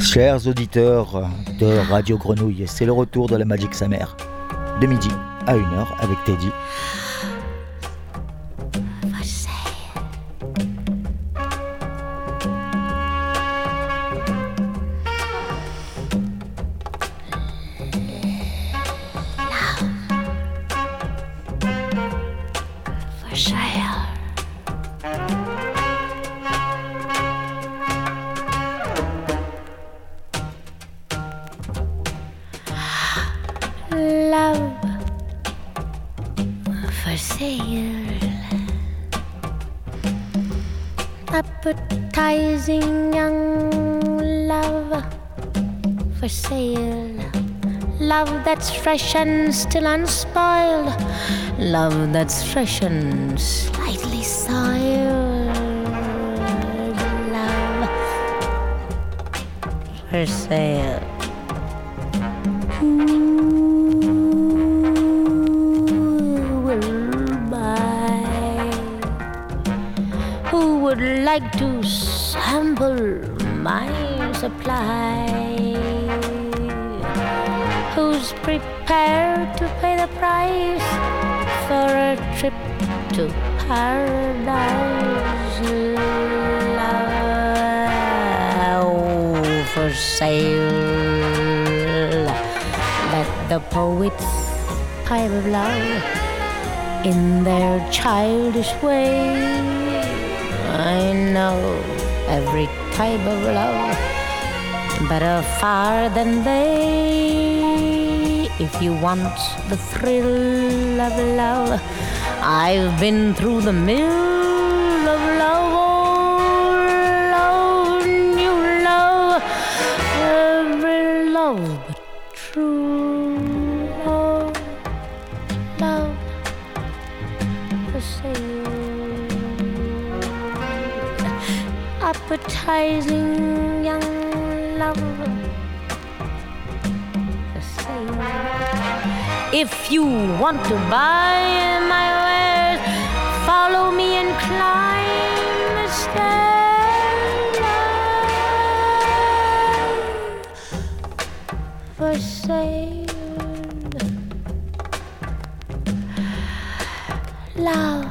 Chers auditeurs de Radio Grenouille, c'est le retour de la Magic Summer. De midi à 1h avec Teddy. Fresh and still unspoiled, love that's fresh and slightly soiled, love for sale. Who will buy? Who would like to sample my supply? who's prepared to pay the price for a trip to paradise. Love for sale. Let the poets pipe of love in their childish way. I know every type of love better far than they if you want the thrill of love. I've been through the mill of love, oh, love, new love, every love but true love, love for sale, appetizing young If you want to buy my wares, follow me and climb the stairs. For sale, love.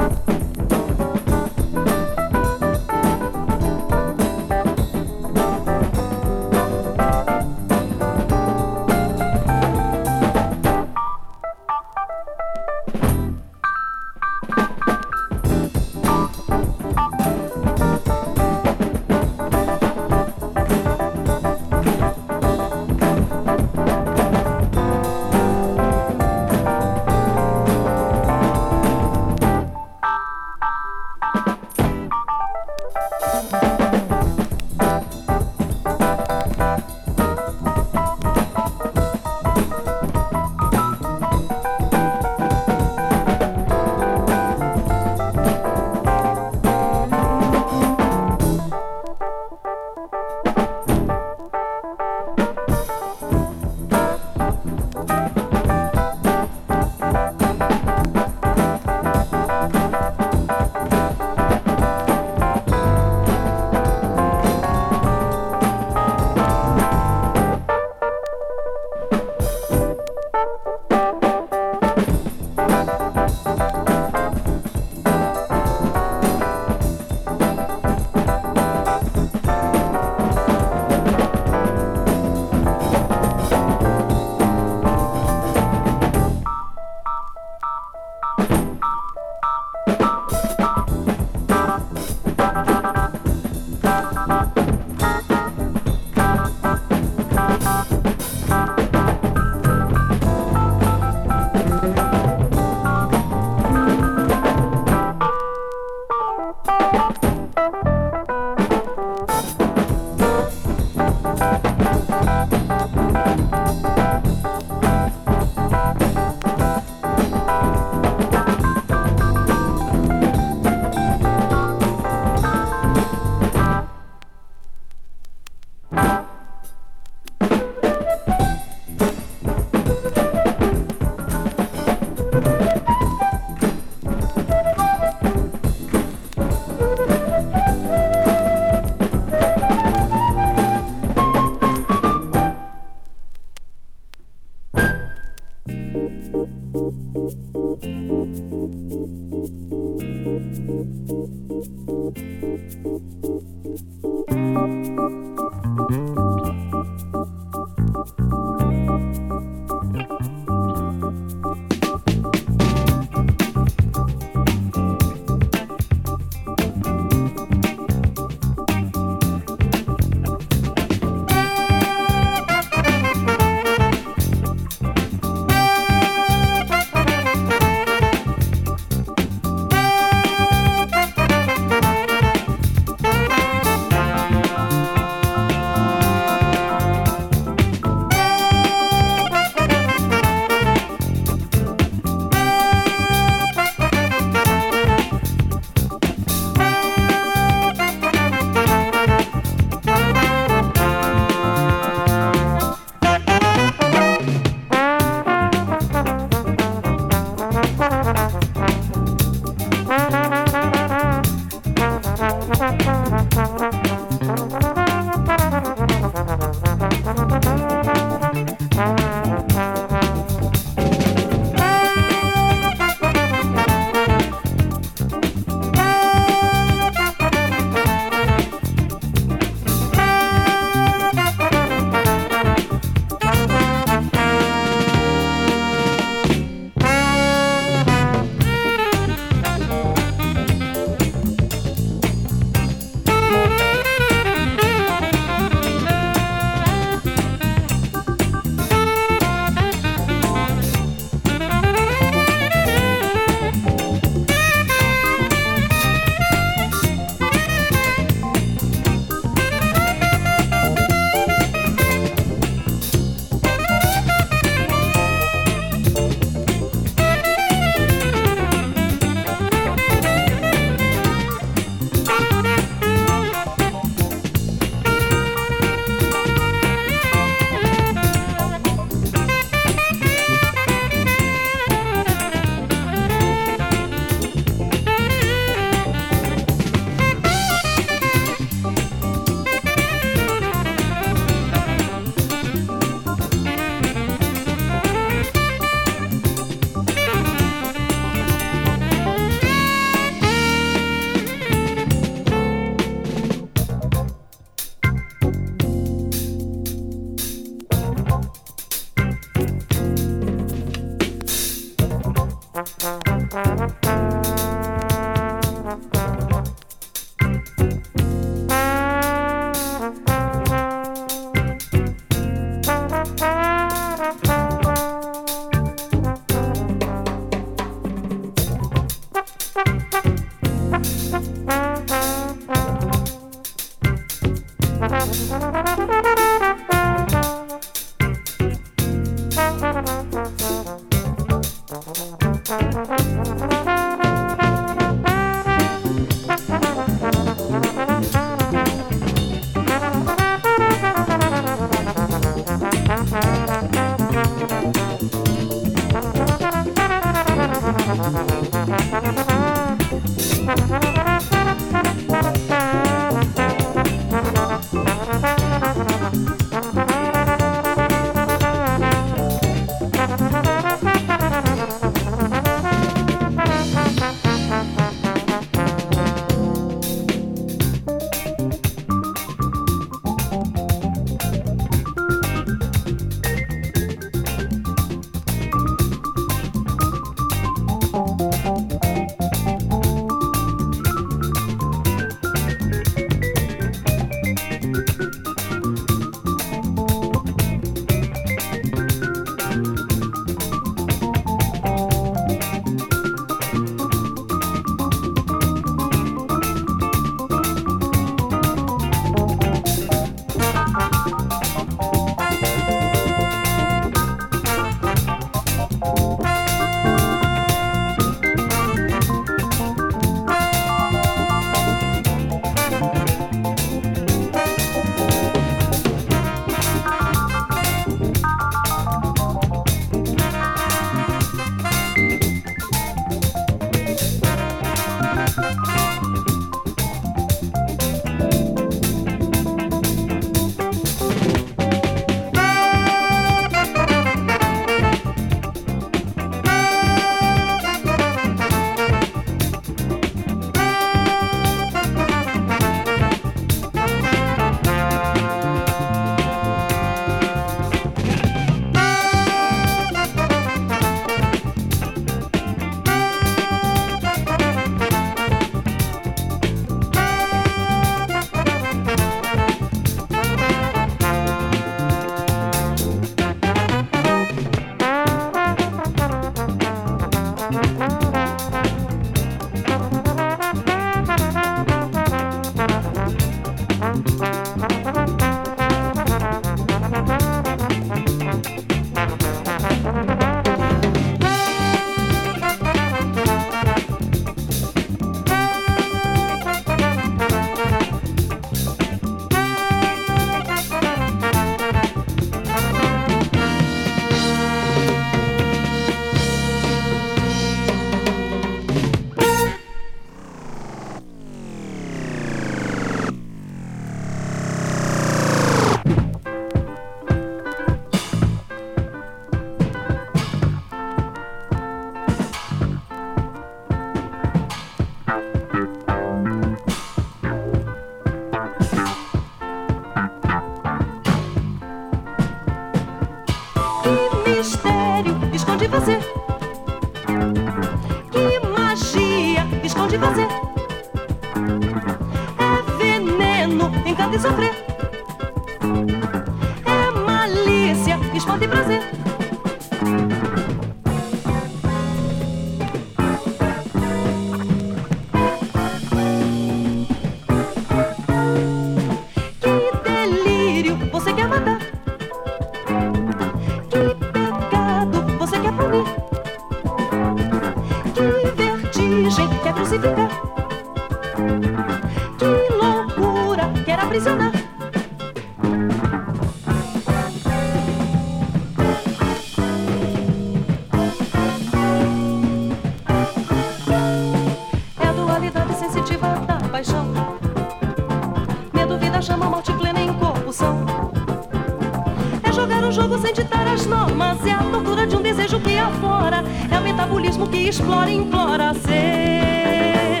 sem as normas. É a tortura de um desejo que aflora. É o metabolismo que explora e implora ser.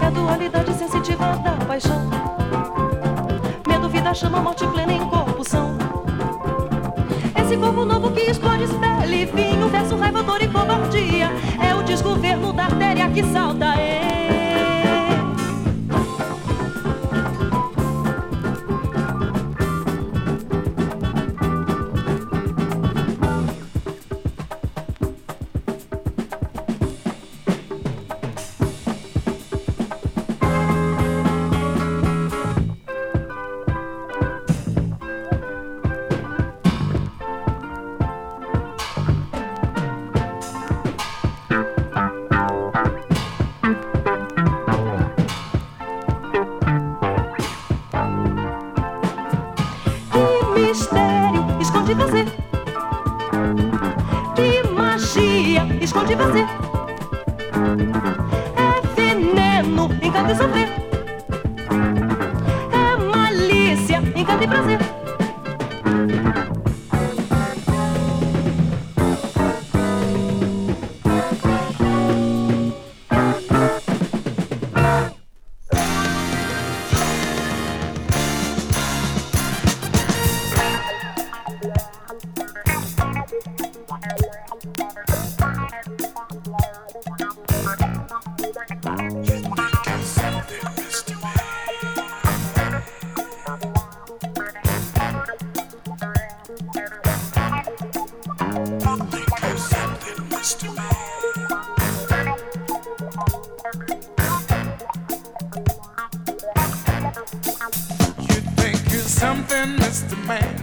É a dualidade sensitiva da paixão. Medo, vida, chama, morte plena em corpo são. Esse corpo novo que explode espelho e vinho, verso, raiva, dor e covardia. É o desgoverno da artéria que salta. ele. just a man.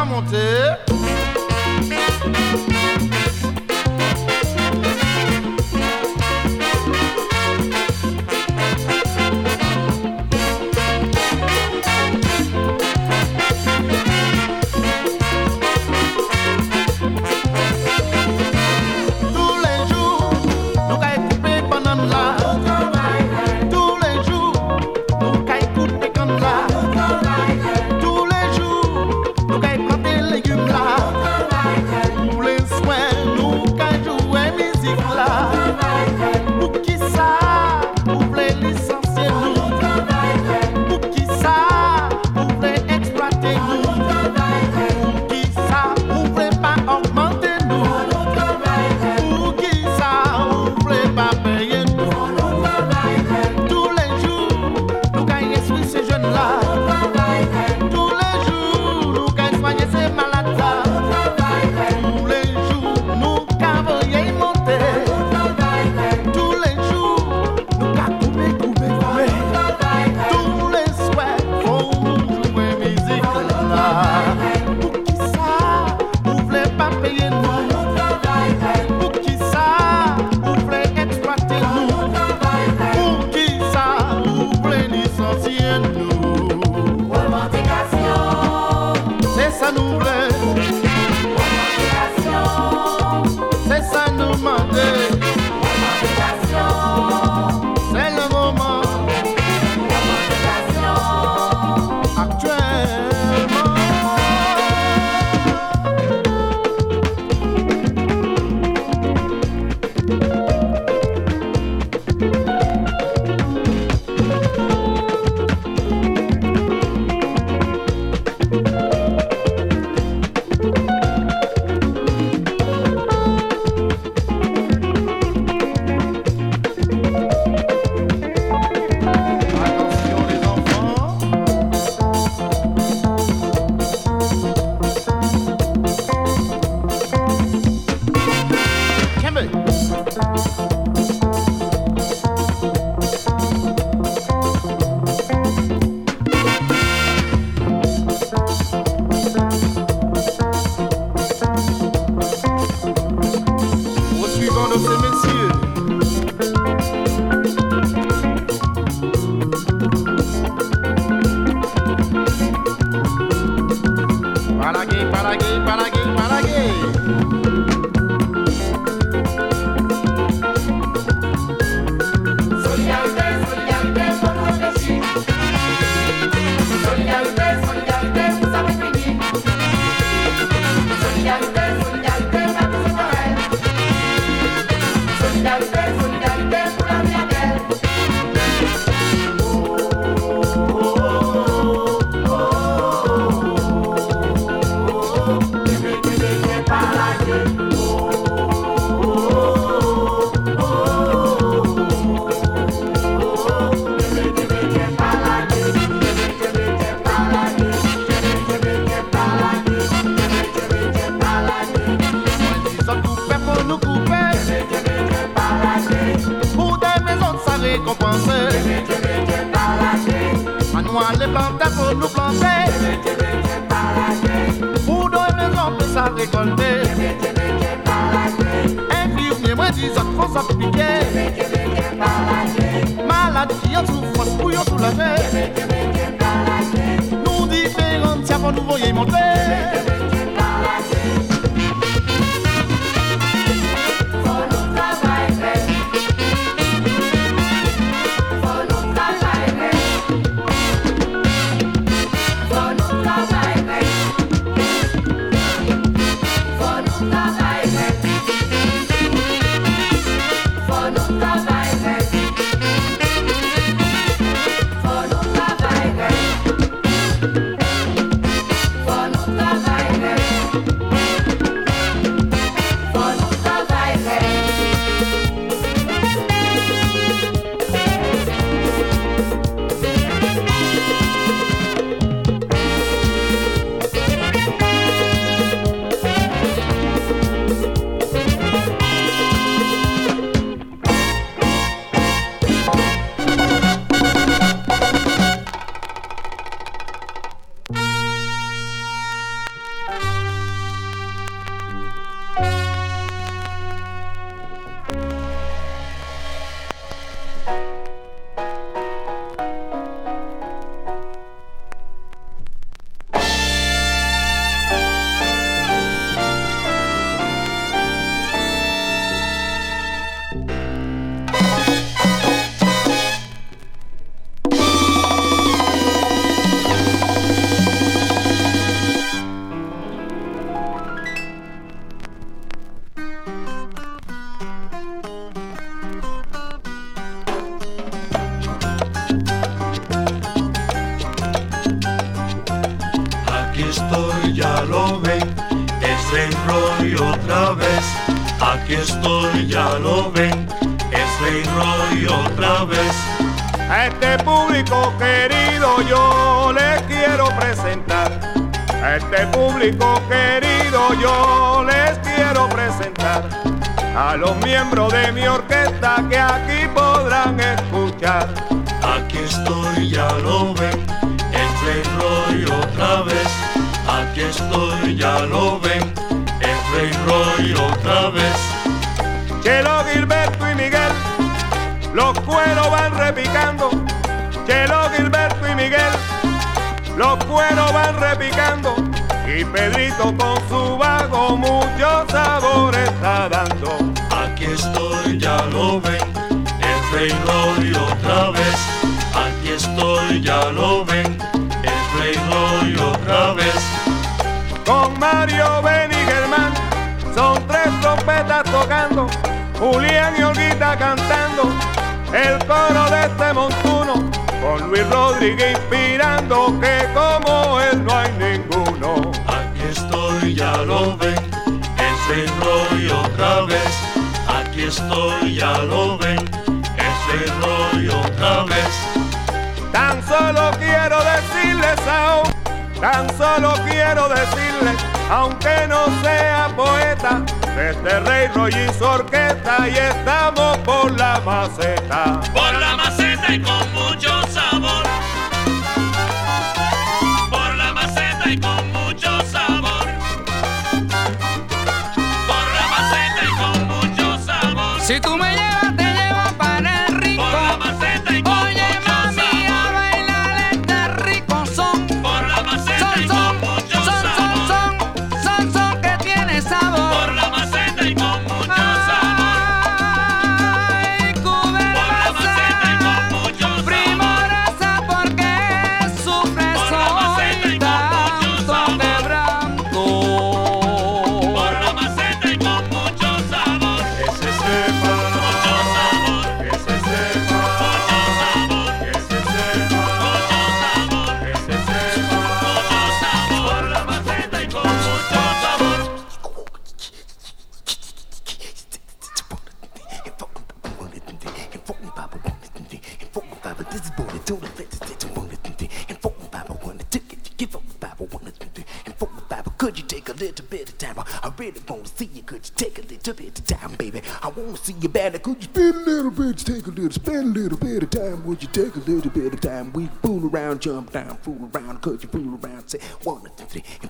va monter. Nous allons planter pour nous planter. Pour ça récolter. Infirmier, moi dis ça, faut s'appliquer. Malade qui pour yon tout. Nous différents, tiens, pour nous voyer monter. estoy, ya lo ven, es Rey Roy otra vez. A este público querido yo le quiero presentar. A este público querido yo les quiero presentar. A los miembros de mi orquesta que aquí podrán escuchar. Aquí estoy, ya lo ven, es Rey Roy otra vez. Aquí estoy, ya lo ven, es Rey Roy otra vez. Chelo, Gilberto y Miguel, los cueros van repicando. Chelo, Gilberto y Miguel, los cueros van repicando. Y Pedrito con su vago mucho sabor está dando. Aquí estoy, ya lo ven, el otra vez. Aquí estoy, ya lo ven, el Frey otra vez. Con Mario Ben y Germán, son tres trompetas tocando. Julián y Olguita cantando, el coro de este montuno, con Luis Rodríguez inspirando que como él no hay ninguno. Aquí estoy, ya lo ven, Rey Roy otra vez. Aquí estoy, ya lo ven, Rey Roy otra vez. Tan solo quiero decirles aún, tan solo quiero decirles, aunque no sea poeta, este rey Roy hizo orquesta y estamos por la maceta. Por la maceta y con mucho down, fool around. Could you fool around? Say one and three, and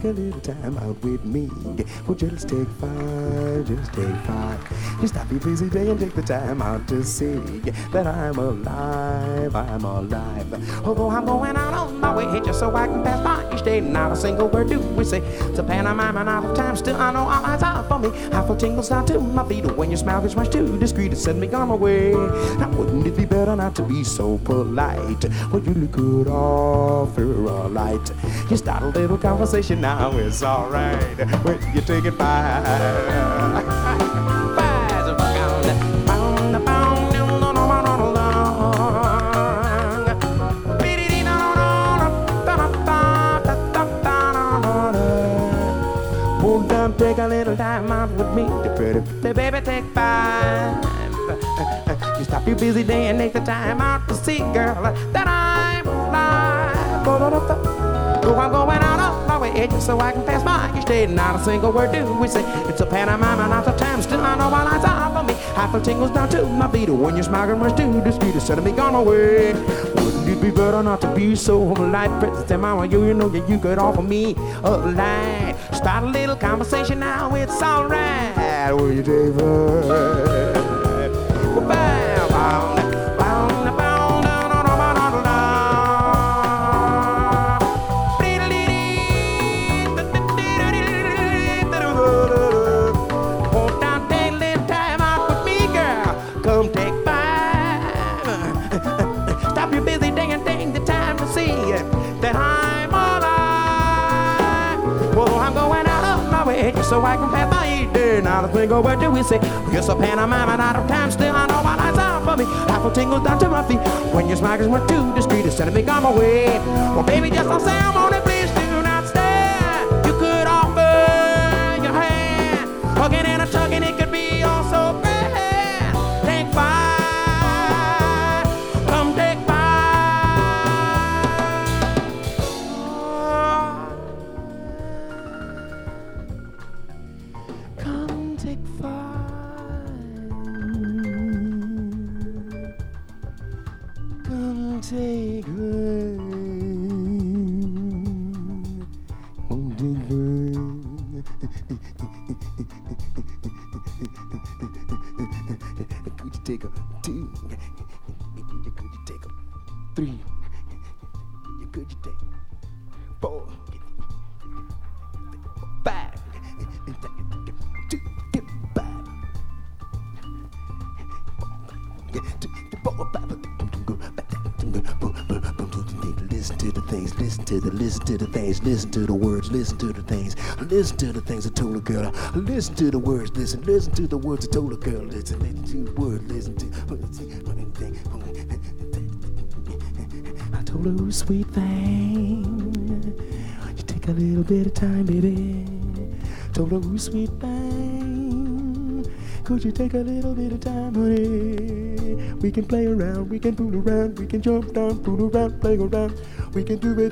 take a little time out with me. Well, just take five, just take five. Just stop your busy day and take the time out to see that I'm alive, I'm alive. Although I'm going out on my way just so I can pass by each day, not a single word do we say. It's a pantomime and out of time, still I know all eyes are for me. I feel tingles down to my feet when your smile gets much too discreet to send me on my way. Now wouldn't it be better not to be so polite? Well, you look good off. You start a little conversation now, it's alright. When you take it by. Five's a pound, pound, pound. Won't time take a little time out with me to pretty, pretty baby take five. You stop your busy day and take the time out to see, girl, that I'm alive. Oh, I'm going out of my way just so I can pass by each day. Not a single word do we say. It's a pantomime and not a time. Still, I know all eyes are for me. I feel tingles down to my feet when you're smiling much too discreet to send me gone away. Wouldn't it be better not to be so polite? Princess and mama, you, you know that you could offer me a light. Start a little conversation now, it's alright. Will you take I can pass my eating. Now the finger, what do we say? Yes, a pantomime and out of time. Still, I know my life's out for me. Apple tingle down to my feet. When your smiles went too discreet, instead of me on my way. Well, baby, just don't say I'm on it, please do not stare. You could offer your hand, hugging and listen to the words, listen to the things, listen to the things I told a girl. Listen to the words, listen, listen to the words I told a girl. Listen, listen to the words, listen to. I told her, "Ooh, sweet thing, you take a little bit of time, baby. Told her, "Ooh, sweet thing, could you take a little bit of time, honey? We can play around, we can fool around, we can jump down, fool around, play around. We can do it.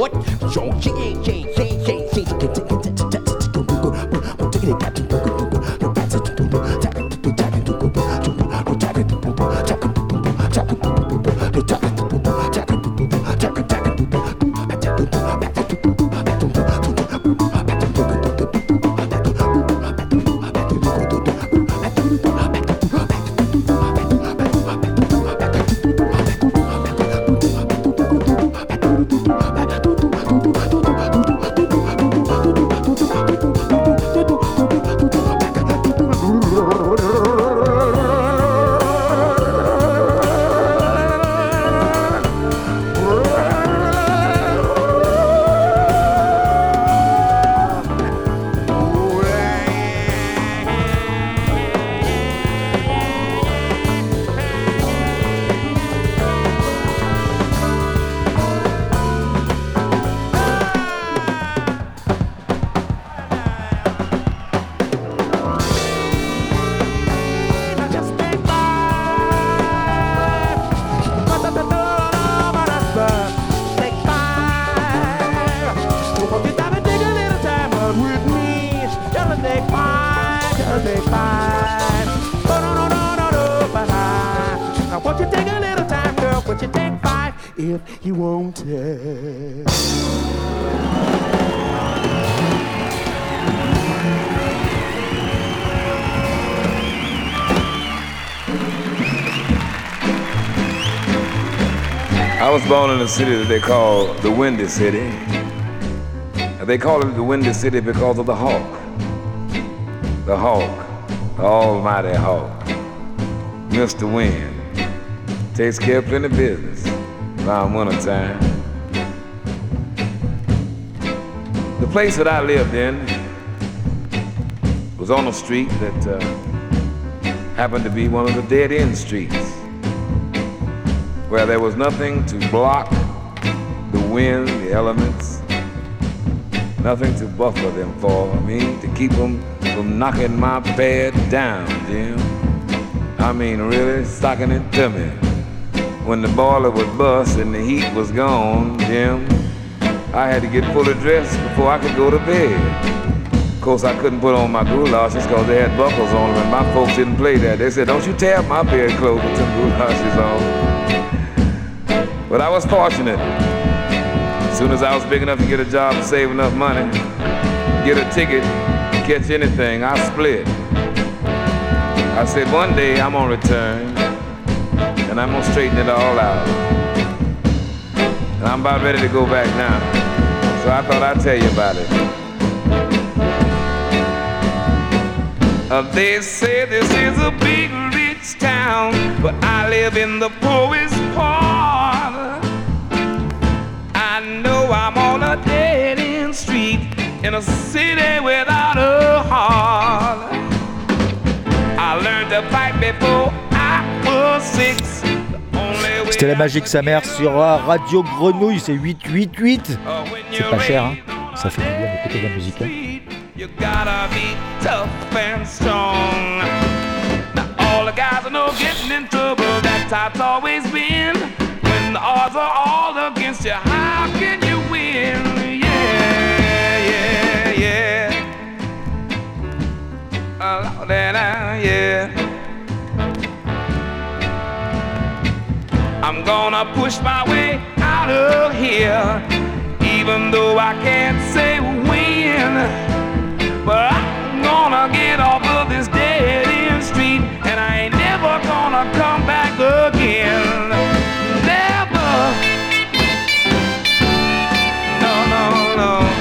What? If born in a city that they call the Windy City. They call it the Windy City because of the hawk. The hawk, the almighty hawk. Mr. Wind takes care of plenty business around winter time. The place that I lived in was on a street that uh, happened to be one of the dead end streets where there was nothing to block the wind, the elements, nothing to buffer them for. Mean, to keep them from knocking my bed down, Jim. I mean, really stocking it to me. When the boiler would bust and the heat was gone, Jim, I had to get fully dressed before I could go to bed. Of course, I couldn't put on my goulashes because they had buckles on them, and my folks didn't play that. They said, "Don't you tear my bedclothes with them goulashes on." But I was fortunate. As soon as I was big enough to get a job and save enough money, get a ticket, catch anything, I split. I said, one day I'm gonna return and I'm gonna straighten it all out. And I'm about ready to go back now. So I thought I'd tell you about it. Uh, they say this is a big rich town, but I live in the poorest on a dead end street in a city without a heart. I learned to fight before I was six. C'était la magique sa mère sur Radio Grenouille, c'est 888. C'est pas cher, hein ça fait du bien d'écouter de la musique. Hein la da uh, yeah. I'm gonna push my way out of here, even though I can't say when. But I'm gonna get off of this dead end street, and I ain't never gonna come back again. Never. No, no, no.